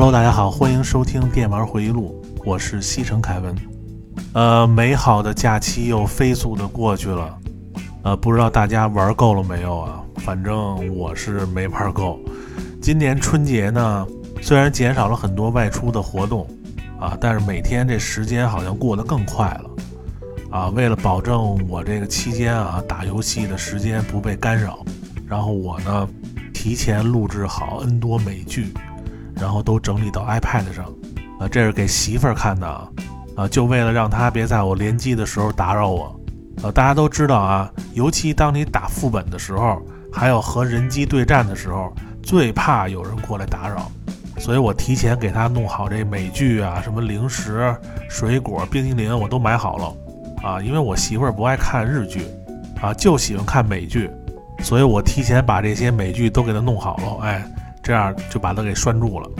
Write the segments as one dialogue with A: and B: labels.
A: Hello，大家好，欢迎收听电玩回忆录，我是西城凯文。呃，美好的假期又飞速的过去了，呃，不知道大家玩够了没有啊？反正我是没玩够。今年春节呢，虽然减少了很多外出的活动啊，但是每天这时间好像过得更快了啊。为了保证我这个期间啊打游戏的时间不被干扰，然后我呢提前录制好 N 多美剧。然后都整理到 iPad 上，啊，这是给媳妇儿看的啊，啊，就为了让她别在我联机的时候打扰我，呃，大家都知道啊，尤其当你打副本的时候，还有和人机对战的时候，最怕有人过来打扰，所以我提前给她弄好这美剧啊，什么零食、水果、冰淇淋我都买好了，啊，因为我媳妇儿不爱看日剧，啊，就喜欢看美剧，所以我提前把这些美剧都给她弄好了，哎。这样就把他给拴住了。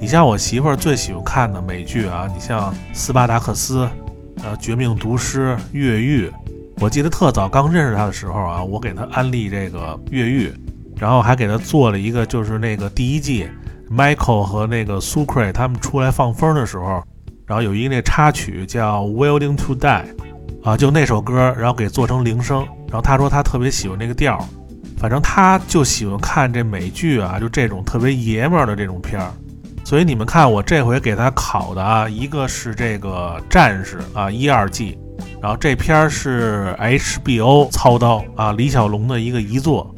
A: 你像我媳妇儿最喜欢看的美剧啊，你像《斯巴达克斯》、呃，《绝命毒师》、《越狱》。我记得特早刚认识他的时候啊，我给他安利这个《越狱》，然后还给他做了一个，就是那个第一季，Michael 和那个苏奎他们出来放风的时候，然后有一个那插曲叫《Willing to Die》，啊，就那首歌，然后给做成铃声。然后他说他特别喜欢那个调。反正他就喜欢看这美剧啊，就这种特别爷们儿的这种片儿，所以你们看我这回给他考的啊，一个是这个战士啊一二季，然后这片儿是 HBO 操刀啊李小龙的一个遗作，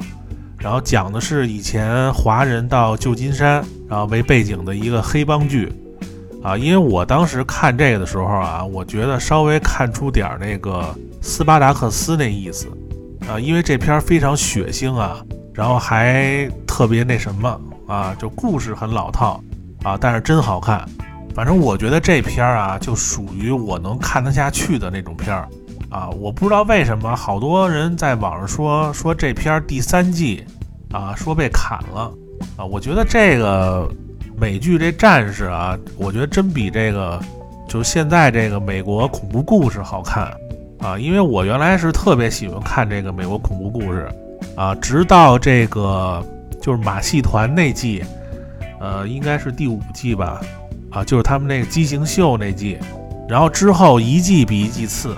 A: 然后讲的是以前华人到旧金山，然后为背景的一个黑帮剧。啊，因为我当时看这个的时候啊，我觉得稍微看出点那个斯巴达克斯那意思。啊，因为这片非常血腥啊，然后还特别那什么啊，就故事很老套啊，但是真好看。反正我觉得这片啊，就属于我能看得下去的那种片儿啊。我不知道为什么好多人在网上说说这片第三季啊，说被砍了啊。我觉得这个美剧这战士啊，我觉得真比这个就现在这个美国恐怖故事好看。啊，因为我原来是特别喜欢看这个美国恐怖故事，啊，直到这个就是马戏团那季，呃，应该是第五季吧，啊，就是他们那个畸形秀那季，然后之后一季比一季次，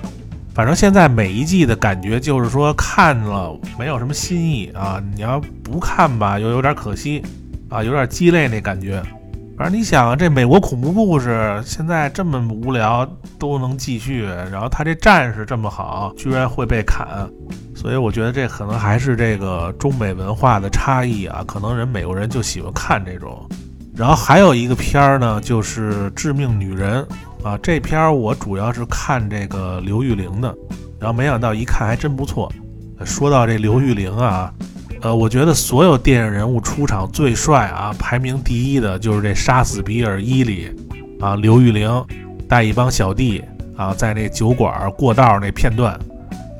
A: 反正现在每一季的感觉就是说看了没有什么新意啊，你要不看吧又有点可惜，啊，有点鸡肋那感觉。反正你想，这美国恐怖故事现在这么无聊都能继续，然后他这战士这么好，居然会被砍，所以我觉得这可能还是这个中美文化的差异啊，可能人美国人就喜欢看这种。然后还有一个片儿呢，就是《致命女人》啊，这片儿我主要是看这个刘玉玲的，然后没想到一看还真不错。说到这刘玉玲啊。呃，我觉得所有电影人物出场最帅啊，排名第一的就是这《杀死比尔》一里啊，刘玉玲带一帮小弟啊，在那酒馆过道那片段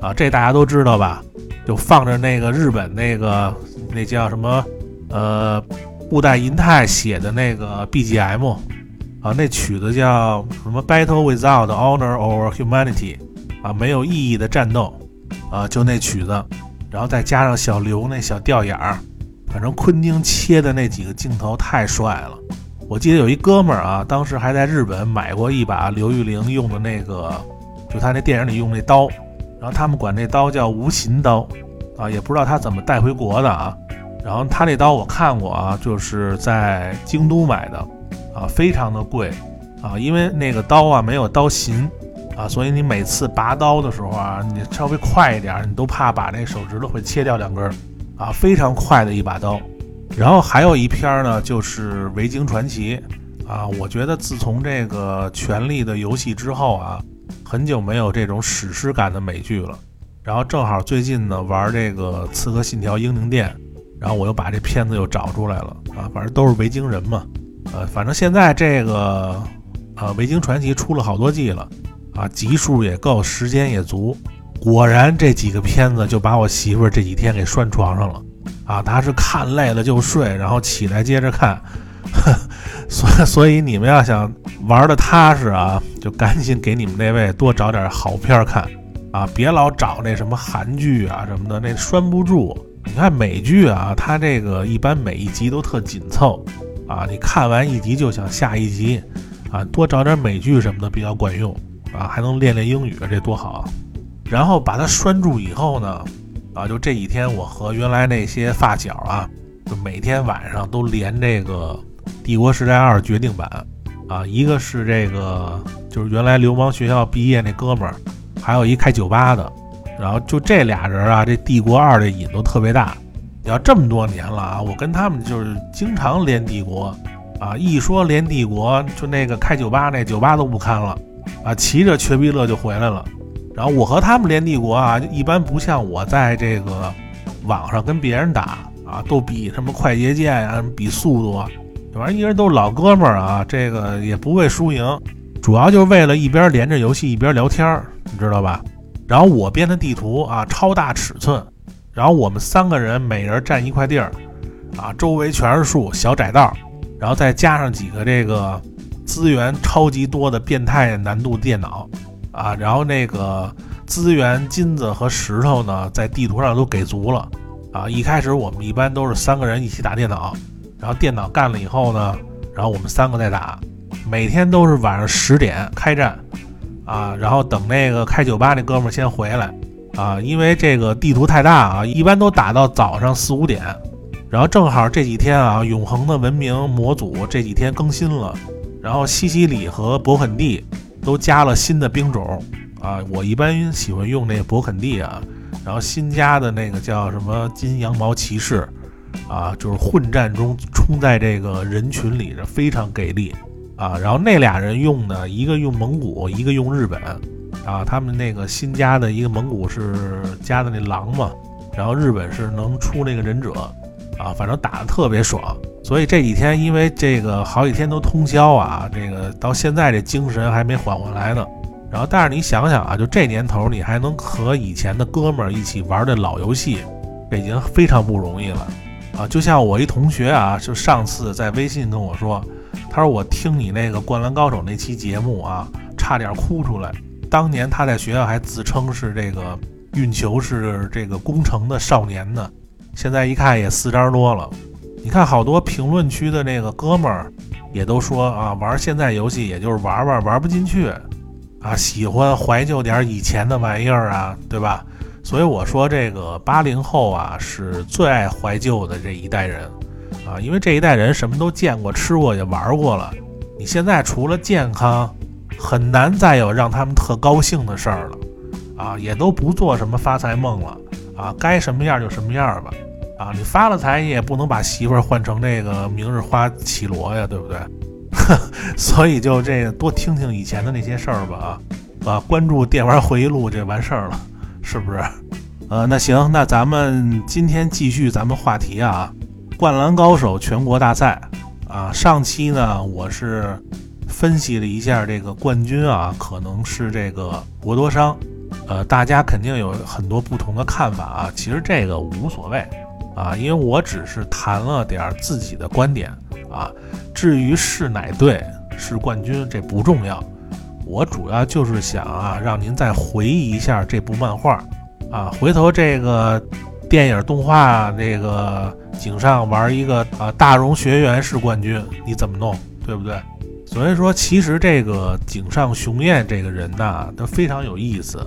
A: 啊，这大家都知道吧？就放着那个日本那个那叫什么呃，布袋银太写的那个 BGM 啊，那曲子叫什么《Battle Without Honor or Humanity》啊，没有意义的战斗啊，就那曲子。然后再加上小刘那小吊眼儿，反正昆汀切的那几个镜头太帅了。我记得有一哥们儿啊，当时还在日本买过一把刘玉玲用的那个，就他那电影里用那刀，然后他们管那刀叫无形刀啊，也不知道他怎么带回国的啊。然后他那刀我看过啊，就是在京都买的啊，非常的贵啊，因为那个刀啊没有刀芯。啊，所以你每次拔刀的时候啊，你稍微快一点，你都怕把那手指头会切掉两根儿，啊，非常快的一把刀。然后还有一篇呢，就是《维京传奇》啊，我觉得自从这个《权力的游戏》之后啊，很久没有这种史诗感的美剧了。然后正好最近呢玩这个《刺客信条：英灵殿》，然后我又把这片子又找出来了啊，反正都是维京人嘛，呃，反正现在这个呃《维京传奇》出了好多季了。啊，集数也够，时间也足，果然这几个片子就把我媳妇儿这几天给拴床上了。啊，她是看累了就睡，然后起来接着看。所所以你们要想玩的踏实啊，就赶紧给你们那位多找点好片看啊，别老找那什么韩剧啊什么的，那拴不住。你看美剧啊，它这个一般每一集都特紧凑。啊，你看完一集就想下一集，啊，多找点美剧什么的比较管用，啊，还能练练英语，这多好！然后把它拴住以后呢，啊，就这几天我和原来那些发小啊，就每天晚上都连这个《帝国时代二》决定版，啊，一个是这个就是原来流氓学校毕业那哥们儿，还有一开酒吧的，然后就这俩人啊，这《帝国二》这瘾都特别大。要这么多年了啊，我跟他们就是经常连帝国，啊，一说连帝国，就那个开酒吧那酒吧都不看了，啊，骑着瘸逼乐就回来了。然后我和他们连帝国啊，一般不像我在这个网上跟别人打啊，都比什么快捷键啊，比速度，这玩意儿一人都是老哥们儿啊，这个也不为输赢，主要就是为了一边连着游戏一边聊天儿，你知道吧？然后我编的地图啊，超大尺寸。然后我们三个人每人占一块地儿，啊，周围全是树，小窄道，然后再加上几个这个资源超级多的变态难度电脑，啊，然后那个资源金子和石头呢，在地图上都给足了，啊，一开始我们一般都是三个人一起打电脑，然后电脑干了以后呢，然后我们三个再打，每天都是晚上十点开战，啊，然后等那个开酒吧那哥们儿先回来。啊，因为这个地图太大啊，一般都打到早上四五点，然后正好这几天啊，永恒的文明模组这几天更新了，然后西西里和勃肯第都加了新的兵种啊，我一般喜欢用那个勃肯第啊，然后新加的那个叫什么金羊毛骑士啊，就是混战中冲在这个人群里的非常给力啊，然后那俩人用的一个用蒙古，一个用日本。啊，他们那个新加的一个蒙古是加的那狼嘛，然后日本是能出那个忍者，啊，反正打的特别爽。所以这几天因为这个好几天都通宵啊，这个到现在这精神还没缓过来呢。然后但是你想想啊，就这年头你还能和以前的哥们儿一起玩这老游戏，这已经非常不容易了啊。就像我一同学啊，就上次在微信跟我说，他说我听你那个《灌篮高手》那期节目啊，差点哭出来。当年他在学校还自称是这个运球是这个工程的少年呢，现在一看也四张多了。你看好多评论区的那个哥们儿也都说啊，玩现在游戏也就是玩玩，玩不进去啊，喜欢怀旧点以前的玩意儿啊，对吧？所以我说这个八零后啊是最爱怀旧的这一代人啊，因为这一代人什么都见过、吃过也玩过了。你现在除了健康。很难再有让他们特高兴的事儿了，啊，也都不做什么发财梦了，啊，该什么样就什么样吧，啊，你发了财你也不能把媳妇儿换成这个明日花绮罗呀，对不对？所以就这个多听听以前的那些事儿吧，啊，啊，关注电玩回忆录就完事儿了，是不是？呃，那行，那咱们今天继续咱们话题啊，灌篮高手全国大赛啊，上期呢我是。分析了一下这个冠军啊，可能是这个博多商，呃，大家肯定有很多不同的看法啊。其实这个无所谓啊，因为我只是谈了点自己的观点啊。至于是哪队是冠军，这不重要。我主要就是想啊，让您再回忆一下这部漫画啊。回头这个电影动画这个井上玩一个啊，大荣学园是冠军，你怎么弄，对不对？所以说，其实这个井上雄彦这个人呐，他非常有意思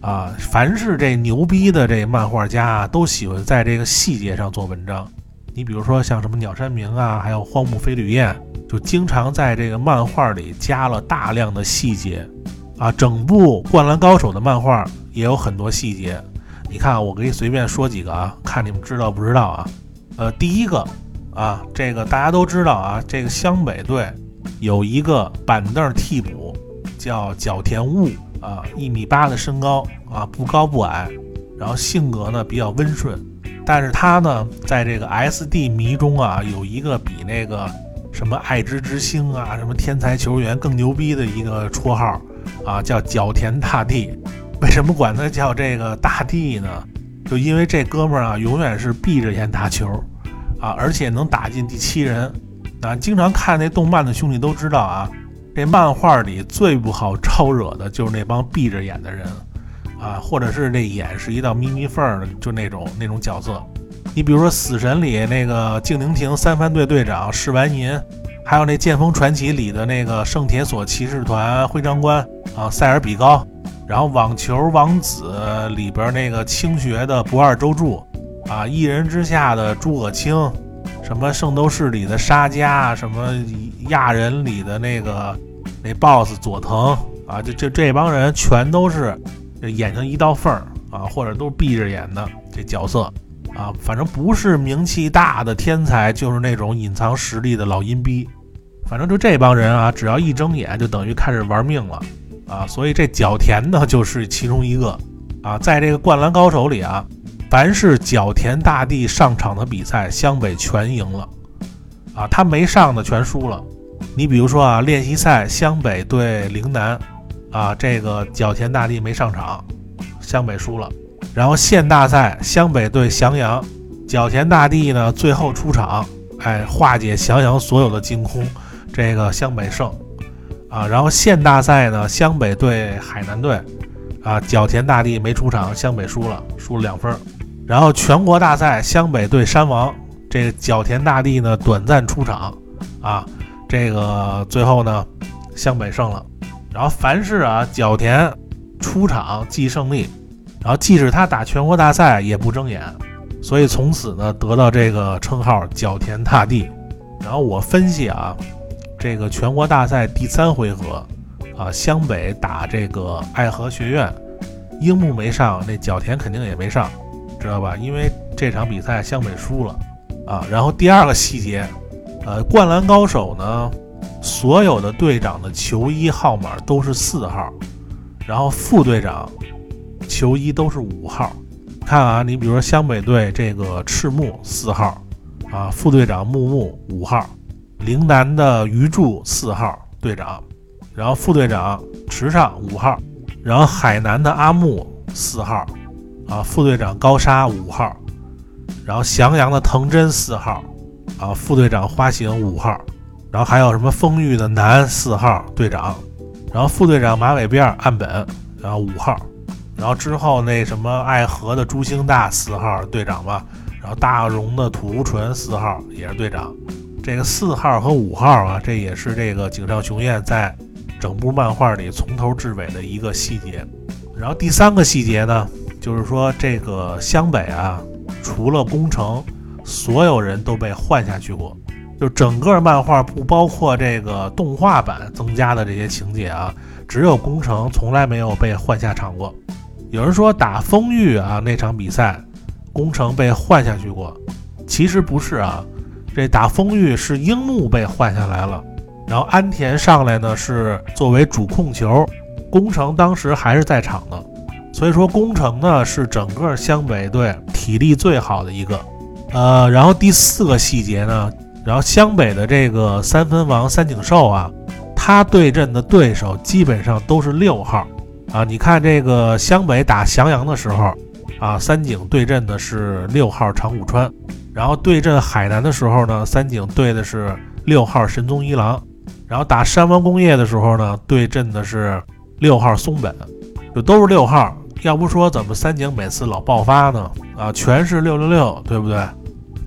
A: 啊。凡是这牛逼的这漫画家啊，都喜欢在这个细节上做文章。你比如说像什么鸟山明啊，还有荒木飞吕彦，就经常在这个漫画里加了大量的细节啊。整部《灌篮高手》的漫画也有很多细节。你看，我给你随便说几个啊，看你们知道不知道啊？呃，第一个啊，这个大家都知道啊，这个湘北队。有一个板凳替补，叫角田悟啊，一米八的身高啊，不高不矮，然后性格呢比较温顺，但是他呢在这个 SD 迷中啊，有一个比那个什么爱之之星啊，什么天才球员更牛逼的一个绰号啊，叫角田大地。为什么管他叫这个大地呢？就因为这哥们儿啊，永远是闭着眼打球啊，而且能打进第七人。啊，经常看那动漫的兄弟都知道啊，这漫画里最不好招惹的就是那帮闭着眼的人，啊，或者是那眼是一道眯眯缝的，就那种那种角色，你比如说《死神》里那个静灵亭三番队队长释完银，还有那《剑锋传奇》里的那个圣铁索骑士团徽章官啊塞尔比高，然后《网球王子》里边那个青学的不二周助啊，《一人之下》的诸葛青，什么《圣斗士》里的沙加，什么《亚人》里的那个那 BOSS 佐藤啊，就这这帮人全都是眼睛一道缝儿。啊，或者都闭着眼的这角色，啊，反正不是名气大的天才，就是那种隐藏实力的老阴逼。反正就这帮人啊，只要一睁眼，就等于开始玩命了，啊，所以这角田呢就是其中一个。啊，在这个灌篮高手里啊，凡是角田大帝上场的比赛，湘北全赢了，啊，他没上的全输了。你比如说啊，练习赛湘北对陵南，啊，这个角田大帝没上场。湘北输了，然后县大赛湘北对翔阳，角田大帝呢最后出场，哎，化解翔阳所有的惊空，这个湘北胜啊。然后县大赛呢湘北对海南队，啊，角田大帝没出场，湘北输了，输了两分。然后全国大赛湘北对山王，这个角田大帝呢短暂出场，啊，这个最后呢湘北胜了。然后凡是啊角田出场即胜利。然后，即使他打全国大赛也不睁眼，所以从此呢得到这个称号“角田大帝”。然后我分析啊，这个全国大赛第三回合啊，湘北打这个爱河学院，樱木没上，那角田肯定也没上，知道吧？因为这场比赛湘北输了啊。然后第二个细节，呃，灌篮高手呢，所有的队长的球衣号码都是四号，然后副队长。球衣都是五号，看啊，你比如说湘北队这个赤木四号，啊，副队长木木五号，陵南的鱼柱四号队长，然后副队长池上五号，然后海南的阿木四号，啊，副队长高沙五号，然后翔阳的藤真四号，啊，副队长花形五号，然后还有什么丰裕的南四号队长，然后副队长马尾辫岸本，然后五号。然后之后那什么爱河的朱星大四号队长吧，然后大荣的土屋纯四号也是队长。这个四号和五号啊，这也是这个井上雄彦在整部漫画里从头至尾的一个细节。然后第三个细节呢，就是说这个湘北啊，除了宫城，所有人都被换下去过，就整个漫画不包括这个动画版增加的这些情节啊，只有宫城从来没有被换下场过。有人说打丰裕啊那场比赛，宫城被换下去过，其实不是啊，这打丰裕是樱木被换下来了，然后安田上来呢是作为主控球，宫城当时还是在场的，所以说宫城呢是整个湘北队体力最好的一个，呃，然后第四个细节呢，然后湘北的这个三分王三井寿啊，他对阵的对手基本上都是六号。啊，你看这个湘北打翔阳的时候，啊，三井对阵的是六号长谷川，然后对阵海南的时候呢，三井对的是六号神宗一郎，然后打山王工业的时候呢，对阵的是六号松本，就都是六号。要不说怎么三井每次老爆发呢？啊，全是六六六，对不对？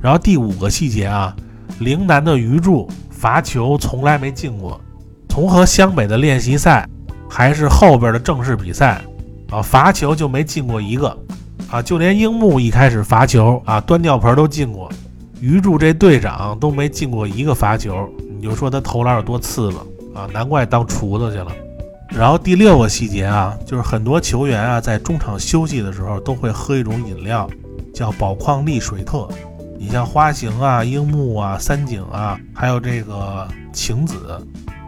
A: 然后第五个细节啊，陵南的鱼柱罚球从来没进过，从和湘北的练习赛。还是后边的正式比赛啊，罚球就没进过一个啊，就连樱木一开始罚球啊，端尿盆都进过，鱼柱这队长都没进过一个罚球，你就说他投篮有多次了啊，难怪当厨子去了。然后第六个细节啊，就是很多球员啊在中场休息的时候都会喝一种饮料，叫宝矿力水特。你像花形啊、樱木啊、三井啊，还有这个晴子。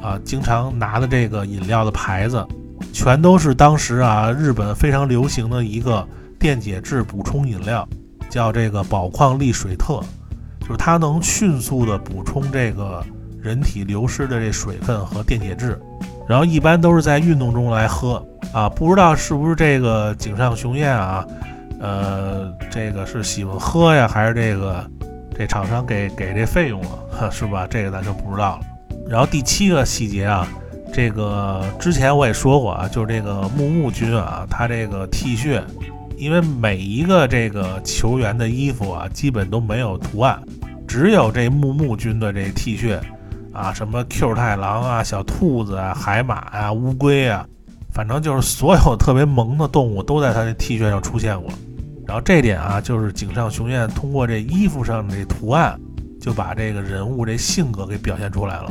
A: 啊，经常拿的这个饮料的牌子，全都是当时啊日本非常流行的一个电解质补充饮料，叫这个宝矿力水特，就是它能迅速的补充这个人体流失的这水分和电解质，然后一般都是在运动中来喝啊，不知道是不是这个井上雄彦啊，呃，这个是喜欢喝呀，还是这个这厂商给给这费用了，是吧？这个咱就不知道了。然后第七个细节啊，这个之前我也说过啊，就是这个木木君啊，他这个 T 恤因为每一个这个球员的衣服啊，基本都没有图案，只有这木木军的这 T 恤啊，什么 Q 太郎啊、小兔子啊、海马啊、乌龟啊，反正就是所有特别萌的动物都在他的 T 恤上出现过。然后这点啊，就是井上雄彦通过这衣服上的图案，就把这个人物这性格给表现出来了。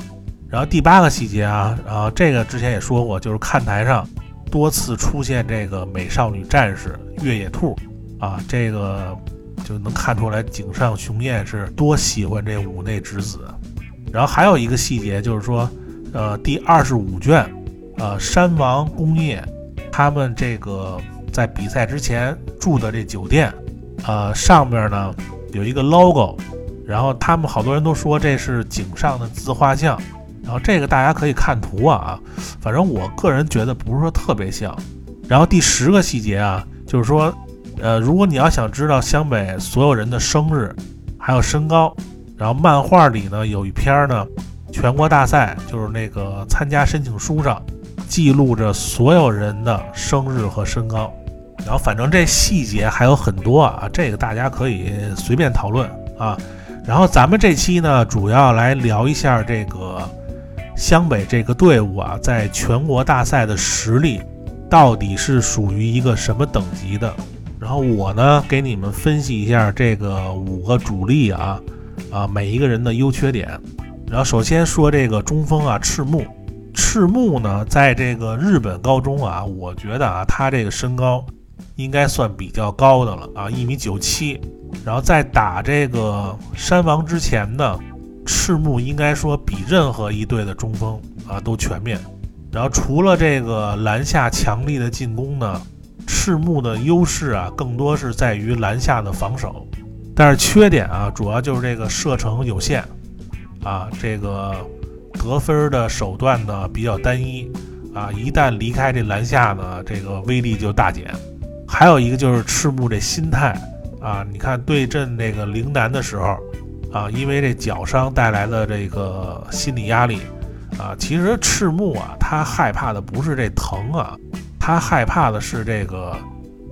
A: 然后第八个细节啊，然后这个之前也说过，就是看台上多次出现这个美少女战士越野兔啊，这个就能看出来井上雄彦是多喜欢这五内直子。然后还有一个细节就是说，呃，第二十五卷，呃，山王工业他们这个。在比赛之前住的这酒店，呃，上面呢有一个 logo，然后他们好多人都说这是井上的自画像，然后这个大家可以看图啊，反正我个人觉得不是说特别像。然后第十个细节啊，就是说，呃，如果你要想知道湘北所有人的生日还有身高，然后漫画里呢有一篇呢全国大赛，就是那个参加申请书上记录着所有人的生日和身高。然后反正这细节还有很多啊，这个大家可以随便讨论啊。然后咱们这期呢，主要来聊一下这个湘北这个队伍啊，在全国大赛的实力到底是属于一个什么等级的。然后我呢，给你们分析一下这个五个主力啊啊每一个人的优缺点。然后首先说这个中锋啊，赤木。赤木呢，在这个日本高中啊，我觉得啊，他这个身高。应该算比较高的了啊，一米九七。然后在打这个山王之前呢，赤木应该说比任何一队的中锋啊都全面。然后除了这个篮下强力的进攻呢，赤木的优势啊更多是在于篮下的防守。但是缺点啊，主要就是这个射程有限啊，这个得分的手段呢比较单一啊，一旦离开这篮下呢，这个威力就大减。还有一个就是赤木这心态啊，你看对阵那个陵南的时候啊，因为这脚伤带来的这个心理压力啊，其实赤木啊，他害怕的不是这疼啊，他害怕的是这个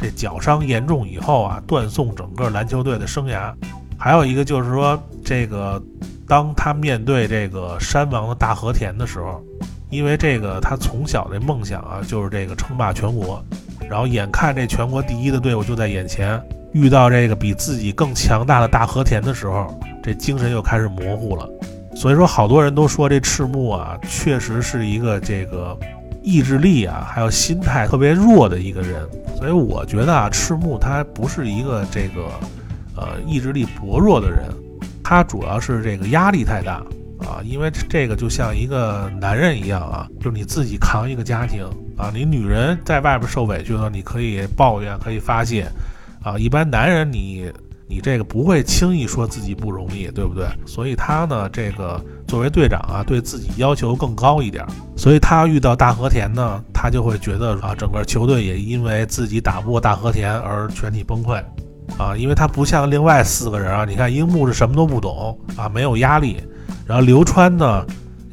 A: 这脚伤严重以后啊，断送整个篮球队的生涯。还有一个就是说，这个当他面对这个山王的大和田的时候，因为这个他从小的梦想啊，就是这个称霸全国。然后眼看这全国第一的队伍就在眼前，遇到这个比自己更强大的大和田的时候，这精神又开始模糊了。所以说，好多人都说这赤木啊，确实是一个这个意志力啊，还有心态特别弱的一个人。所以我觉得啊，赤木他不是一个这个呃意志力薄弱的人，他主要是这个压力太大。啊，因为这个就像一个男人一样啊，就是你自己扛一个家庭啊。你女人在外边受委屈了，你可以抱怨，可以发泄啊。一般男人，你你这个不会轻易说自己不容易，对不对？所以他呢，这个作为队长啊，对自己要求更高一点。所以他遇到大和田呢，他就会觉得啊，整个球队也因为自己打不过大和田而全体崩溃啊。因为他不像另外四个人啊，你看樱木是什么都不懂啊，没有压力。然后流川呢，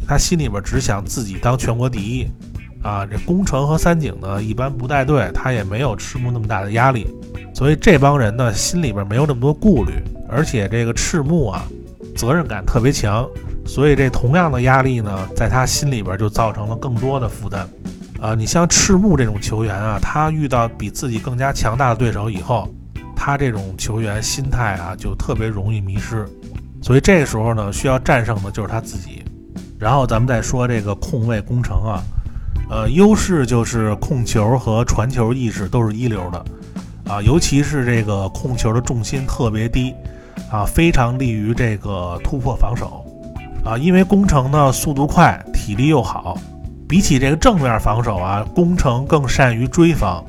A: 他心里边只想自己当全国第一，啊，这宫城和三井呢一般不带队，他也没有赤木那么大的压力，所以这帮人呢心里边没有那么多顾虑，而且这个赤木啊责任感特别强，所以这同样的压力呢在他心里边就造成了更多的负担，啊，你像赤木这种球员啊，他遇到比自己更加强大的对手以后，他这种球员心态啊就特别容易迷失。所以这个时候呢，需要战胜的就是他自己。然后咱们再说这个控卫工程啊，呃，优势就是控球和传球意识都是一流的啊，尤其是这个控球的重心特别低啊，非常利于这个突破防守啊。因为工程呢速度快，体力又好，比起这个正面防守啊，工程更善于追防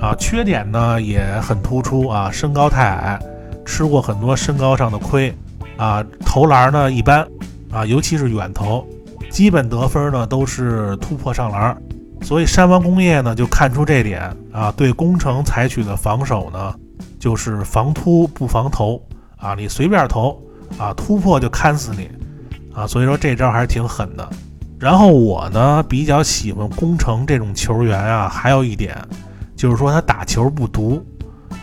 A: 啊。缺点呢也很突出啊，身高太矮，吃过很多身高上的亏。啊，投篮呢一般，啊，尤其是远投，基本得分呢都是突破上篮，所以山王工业呢就看出这点啊，对工程采取的防守呢就是防突不防投啊，你随便投啊，突破就砍死你啊，所以说这招还是挺狠的。然后我呢比较喜欢工程这种球员啊，还有一点就是说他打球不毒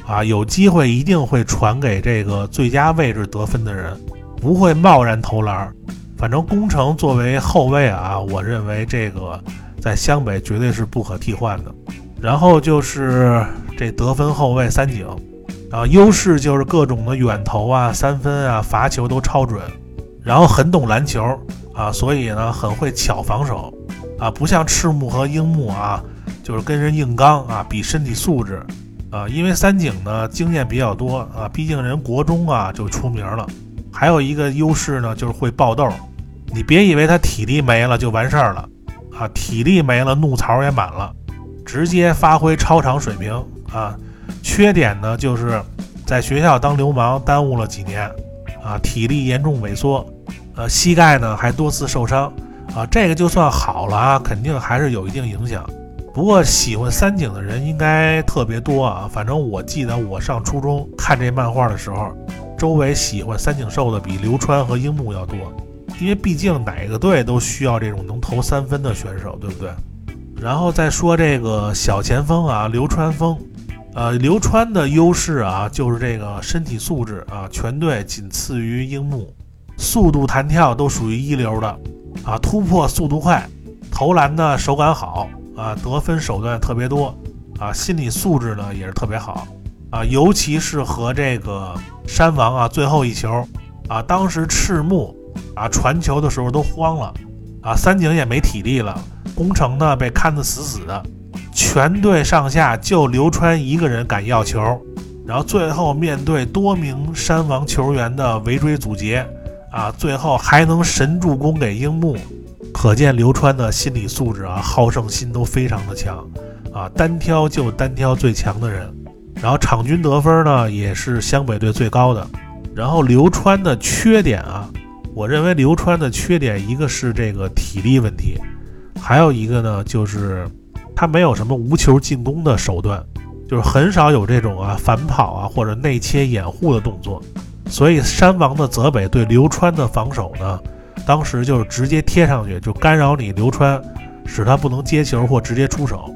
A: 啊，有机会一定会传给这个最佳位置得分的人，不会贸然投篮。反正宫城作为后卫啊，我认为这个在湘北绝对是不可替换的。然后就是这得分后卫三井，啊，优势就是各种的远投啊、三分啊、罚球都超准，然后很懂篮球啊，所以呢很会巧防守啊，不像赤木和樱木啊，就是跟人硬刚啊，比身体素质啊。因为三井呢经验比较多啊，毕竟人国中啊就出名了。还有一个优势呢就是会爆豆。你别以为他体力没了就完事儿了，啊，体力没了，怒槽也满了，直接发挥超常水平啊。缺点呢，就是在学校当流氓耽误了几年，啊，体力严重萎缩，呃，膝盖呢还多次受伤，啊，这个就算好了啊，肯定还是有一定影响。不过喜欢三井的人应该特别多啊，反正我记得我上初中看这漫画的时候，周围喜欢三井寿的比流川和樱木要多。因为毕竟哪个队都需要这种能投三分的选手，对不对？然后再说这个小前锋啊，流川枫，呃，流川的优势啊，就是这个身体素质啊，全队仅次于樱木，速度弹跳都属于一流的啊，突破速度快，投篮呢手感好啊，得分手段特别多啊，心理素质呢也是特别好啊，尤其是和这个山王啊最后一球啊，当时赤木。啊，传球的时候都慌了，啊，三井也没体力了，宫城呢被看得死死的，全队上下就流川一个人敢要球，然后最后面对多名山王球员的围追阻截，啊，最后还能神助攻给樱木，可见流川的心理素质啊，好胜心都非常的强，啊，单挑就单挑最强的人，然后场均得分呢也是湘北队最高的，然后流川的缺点啊。我认为流川的缺点，一个是这个体力问题，还有一个呢，就是他没有什么无球进攻的手段，就是很少有这种啊反跑啊或者内切掩护的动作。所以山王的泽北对流川的防守呢，当时就是直接贴上去，就干扰你流川，使他不能接球或直接出手。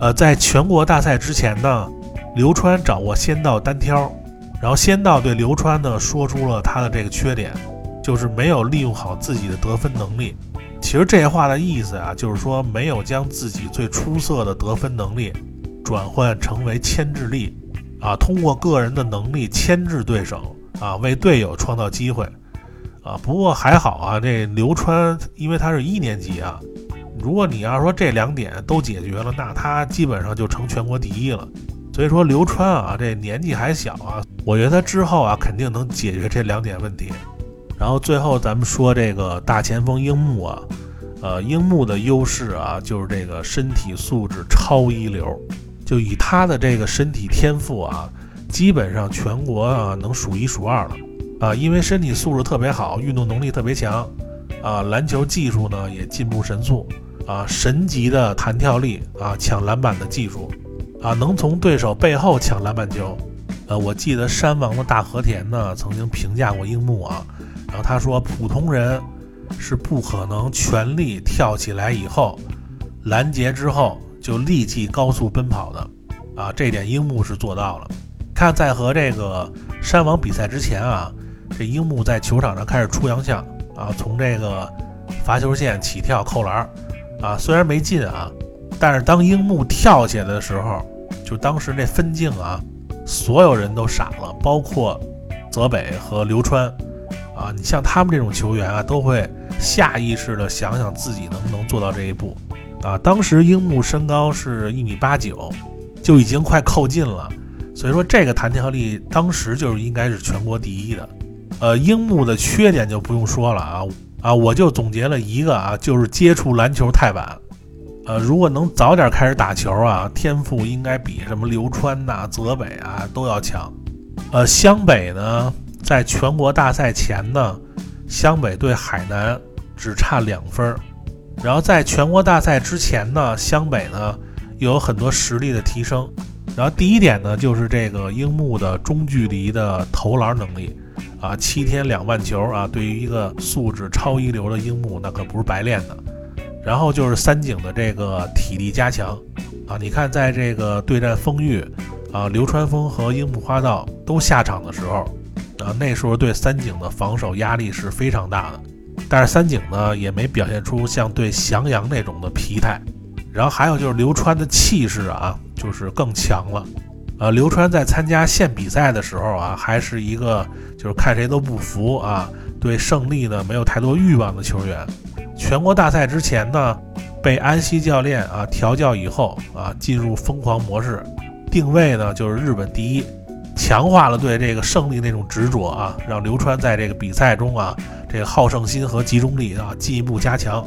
A: 呃，在全国大赛之前呢，流川掌握仙道单挑，然后仙道对流川呢说出了他的这个缺点。就是没有利用好自己的得分能力。其实这话的意思啊，就是说没有将自己最出色的得分能力转换成为牵制力啊，通过个人的能力牵制对手啊，为队友创造机会啊。不过还好啊，这流川因为他是一年级啊，如果你要说这两点都解决了，那他基本上就成全国第一了。所以说流川啊，这年纪还小啊，我觉得他之后啊肯定能解决这两点问题。然后最后咱们说这个大前锋樱木啊，呃，樱木的优势啊，就是这个身体素质超一流，就以他的这个身体天赋啊，基本上全国啊能数一数二了啊，因为身体素质特别好，运动能力特别强啊，篮球技术呢也进步神速啊，神级的弹跳力啊，抢篮板的技术啊，能从对手背后抢篮板球，呃，我记得山王的大和田呢曾经评价过樱木啊。然后他说，普通人是不可能全力跳起来以后拦截之后就立即高速奔跑的啊，这点樱木是做到了。看在和这个山王比赛之前啊，这樱木在球场上开始出洋相啊，从这个罚球线起跳扣篮啊，虽然没进啊，但是当樱木跳起来的时候，就当时那分镜啊，所有人都傻了，包括泽北和流川。啊，你像他们这种球员啊，都会下意识的想想自己能不能做到这一步。啊，当时樱木身高是一米八九，就已经快扣近了，所以说这个弹跳力当时就是应该是全国第一的。呃，樱木的缺点就不用说了啊啊，我就总结了一个啊，就是接触篮球太晚。呃，如果能早点开始打球啊，天赋应该比什么流川呐、泽北啊都要强。呃，湘北呢？在全国大赛前呢，湘北对海南只差两分儿，然后在全国大赛之前呢，湘北呢又有很多实力的提升。然后第一点呢，就是这个樱木的中距离的投篮能力啊，七天两万球啊，对于一个素质超一流的樱木，那可不是白练的。然后就是三井的这个体力加强啊，你看在这个对战丰裕啊，流川枫和樱木花道都下场的时候，啊，那时候对三井的防守压力是非常大的。但是三井呢，也没表现出像对翔阳那种的疲态。然后还有就是流川的气势啊，就是更强了。呃，流川在参加县比赛的时候啊，还是一个就是看谁都不服啊，对胜利呢没有太多欲望的球员。全国大赛之前呢，被安西教练啊调教以后啊，进入疯狂模式，定位呢就是日本第一，强化了对这个胜利那种执着啊，让流川在这个比赛中啊，这个好胜心和集中力啊进一步加强。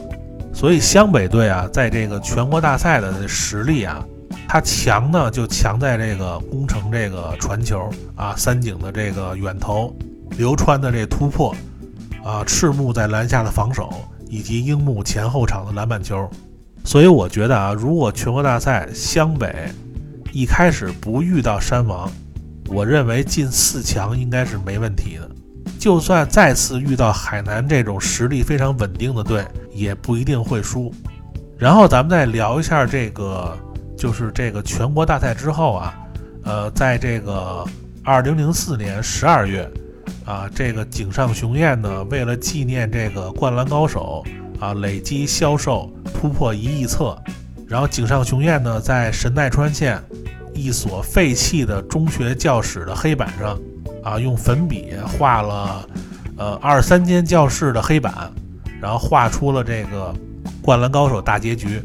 A: 所以湘北队啊，在这个全国大赛的实力啊，它强呢就强在这个攻城这个传球啊，三井的这个远投，流川的这突破啊，赤木在篮下的防守。以及樱木前后场的篮板球，所以我觉得啊，如果全国大赛湘北一开始不遇到山王，我认为进四强应该是没问题的。就算再次遇到海南这种实力非常稳定的队，也不一定会输。然后咱们再聊一下这个，就是这个全国大赛之后啊，呃，在这个二零零四年十二月。啊，这个井上雄彦呢，为了纪念这个《灌篮高手》啊，累计销售突破一亿册。然后井上雄彦呢，在神奈川县一所废弃的中学教室的黑板上，啊，用粉笔画了呃二三间教室的黑板，然后画出了这个《灌篮高手》大结局。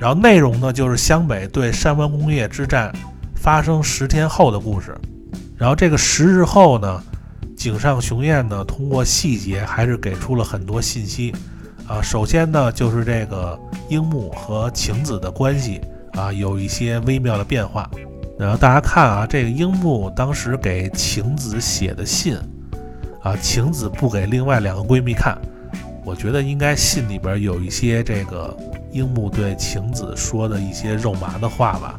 A: 然后内容呢，就是湘北对山湾工业之战发生十天后的故事。然后这个十日后呢？井上雄彦呢，通过细节还是给出了很多信息啊。首先呢，就是这个樱木和晴子的关系啊，有一些微妙的变化。然后大家看啊，这个樱木当时给晴子写的信啊，晴子不给另外两个闺蜜看，我觉得应该信里边有一些这个樱木对晴子说的一些肉麻的话吧。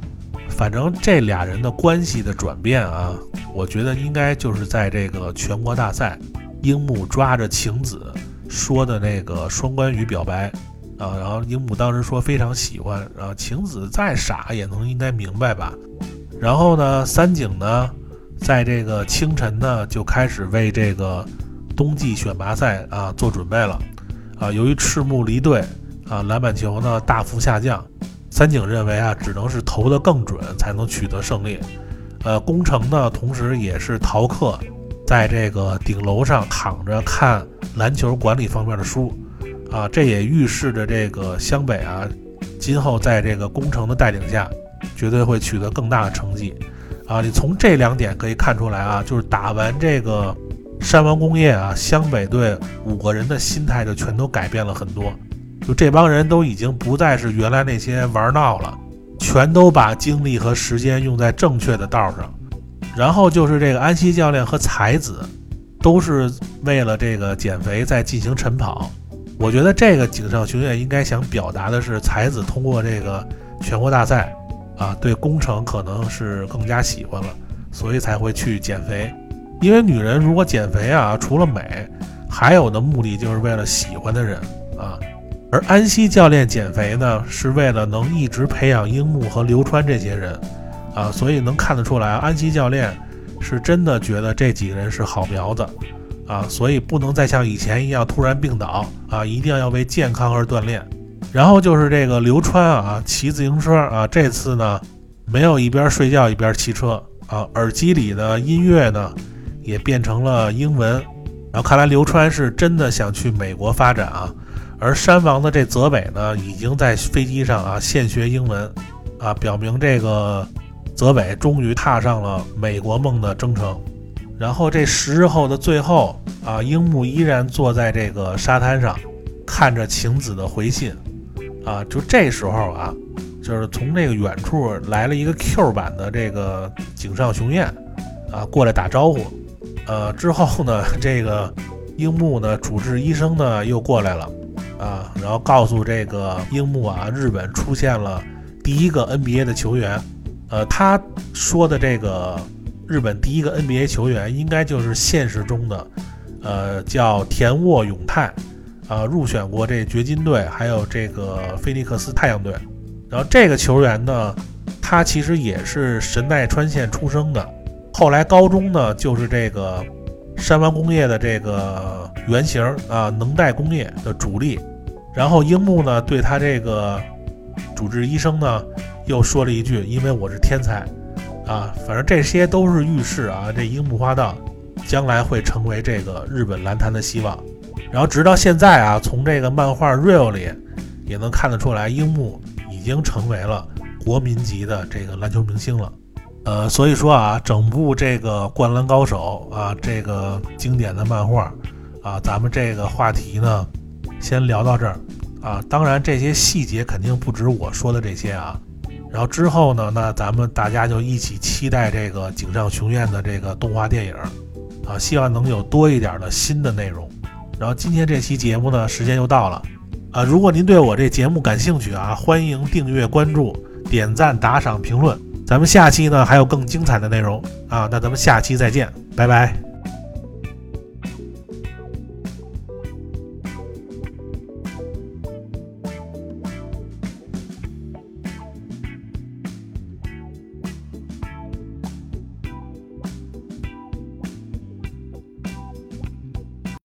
A: 反正这俩人的关系的转变啊。我觉得应该就是在这个全国大赛，樱木抓着晴子说的那个双关语表白啊，然后樱木当时说非常喜欢，然后晴子再傻也能应该明白吧。然后呢，三井呢，在这个清晨呢就开始为这个冬季选拔赛啊做准备了啊。由于赤木离队啊，篮板球呢大幅下降，三井认为啊，只能是投得更准才能取得胜利。呃，工程呢，同时也是逃课，在这个顶楼上躺着看篮球管理方面的书，啊，这也预示着这个湘北啊，今后在这个工程的带领下，绝对会取得更大的成绩，啊，你从这两点可以看出来啊，就是打完这个山王工业啊，湘北队五个人的心态就全都改变了很多，就这帮人都已经不再是原来那些玩闹了。全都把精力和时间用在正确的道上，然后就是这个安西教练和才子，都是为了这个减肥在进行晨跑。我觉得这个井上雄彦应该想表达的是，才子通过这个全国大赛，啊，对工程可能是更加喜欢了，所以才会去减肥。因为女人如果减肥啊，除了美，还有的目的就是为了喜欢的人啊。而安西教练减肥呢，是为了能一直培养樱木和流川这些人，啊，所以能看得出来，安西教练是真的觉得这几个人是好苗子，啊，所以不能再像以前一样突然病倒，啊，一定要为健康而锻炼。然后就是这个流川啊，骑自行车啊，这次呢没有一边睡觉一边骑车，啊，耳机里的音乐呢也变成了英文，然后看来流川是真的想去美国发展啊。而山王的这泽北呢，已经在飞机上啊现学英文，啊，表明这个泽北终于踏上了美国梦的征程。然后这十日后的最后啊，樱木依然坐在这个沙滩上，看着晴子的回信，啊，就这时候啊，就是从这个远处来了一个 Q 版的这个井上雄彦，啊，过来打招呼。呃，之后呢，这个樱木呢，主治医生呢又过来了。啊，然后告诉这个樱木啊，日本出现了第一个 NBA 的球员，呃，他说的这个日本第一个 NBA 球员，应该就是现实中的，呃，叫田沃永泰，啊，入选过这掘金队，还有这个菲尼克斯太阳队。然后这个球员呢，他其实也是神奈川县出生的，后来高中呢就是这个山王工业的这个原型啊，能代工业的主力。然后樱木呢对他这个主治医生呢又说了一句：“因为我是天才啊。”反正这些都是预示啊，这樱木花道将来会成为这个日本篮坛的希望。然后直到现在啊，从这个漫画 real 里也能看得出来，樱木已经成为了国民级的这个篮球明星了。呃，所以说啊，整部这个《灌篮高手》啊，这个经典的漫画啊，咱们这个话题呢，先聊到这儿啊。当然，这些细节肯定不止我说的这些啊。然后之后呢，那咱们大家就一起期待这个井上雄彦的这个动画电影啊，希望能有多一点的新的内容。然后今天这期节目呢，时间又到了，啊，如果您对我这节目感兴趣啊，欢迎订阅、关注、点赞、打赏、评论。咱们下期呢还有更精彩的内容啊，那咱们下期再见，拜拜。